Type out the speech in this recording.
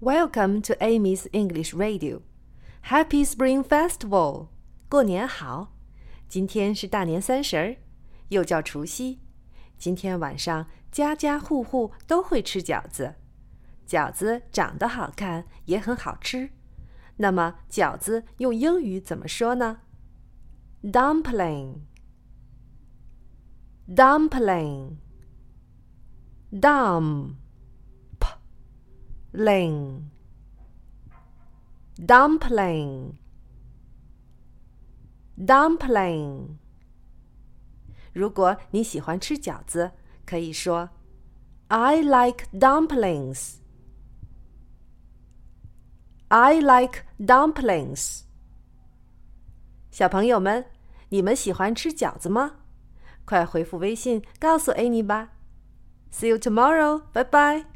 Welcome to Amy's English Radio. Happy Spring Festival! 过年好！今天是大年三十儿，又叫除夕。今天晚上家家户户都会吃饺子，饺子长得好看，也很好吃。那么饺子用英语怎么说呢？Dumpling. Dumpling. Dump. Ling. Dumpling. Dumpling. 如果你喜欢吃饺子，可以说 "I like dumplings." I like dumplings. 小朋友们，你们喜欢吃饺子吗？快回复微信告诉 Annie 吧。See you tomorrow. Bye bye.